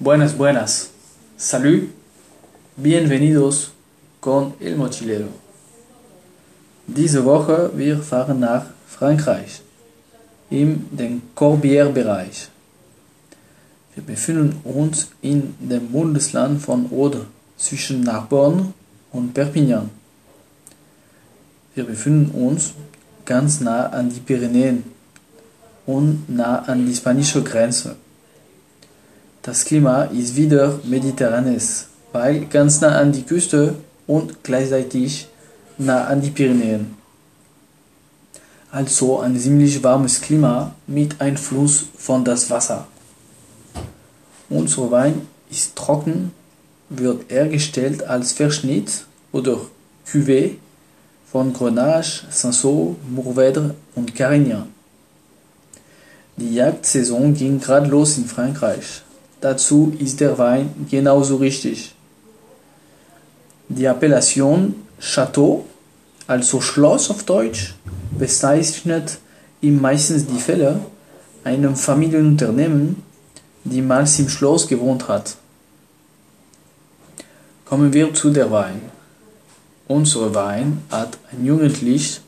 Buenas, buenas. Salut. Bienvenidos con El Mochilero. Diese Woche wir fahren nach Frankreich, in den Corbière-Bereich. Wir befinden uns in dem Bundesland von Aude zwischen Narbonne und Perpignan. Wir befinden uns ganz nah an die Pyrenäen und nah an die spanische Grenze. Das Klima ist wieder mediterranes, weil ganz nah an die Küste und gleichzeitig nah an die Pyrenäen. Also ein ziemlich warmes Klima mit Einfluss von das Wasser. Unser Wein ist trocken, wird hergestellt als Verschnitt oder Cuvée von Grenache, Cinsault, Mourvèdre und Carignan. Die Jagdsaison ging gerade los in Frankreich. Dazu ist der Wein genauso richtig. Die Appellation Chateau, also Schloss auf Deutsch, bezeichnet ihm meistens die Fälle einem Familienunternehmen, die mal im Schloss gewohnt hat. Kommen wir zu der Wein. Unser Wein hat ein jugendlich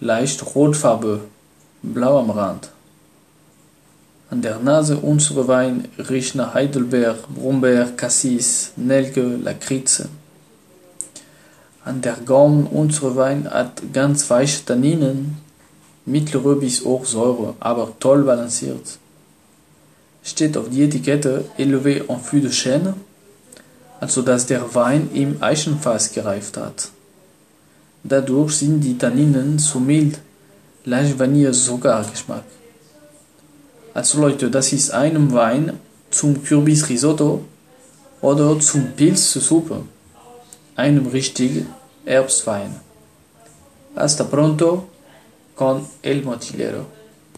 leicht rotfarbe, blau am Rand. An der Nase unserer Wein riecht nach Heidelbeer, Brombeer, Cassis, Nelke, Lakritze. An der Gaumen unserer Wein hat ganz weiche Tanninen, mittlere bis hoch Säure, aber toll balanciert. Steht auf die Etikette Élevé en fût de chêne, also dass der Wein im Eichenfass gereift hat. Dadurch sind die Tanninen zu mild, leicht Vanille-Zuckergeschmack. Also Leute, das ist ein Wein zum Kürbisrisotto oder zum Pilzsuppe. Einem richtigen Herbstwein. Hasta pronto con el mochilero.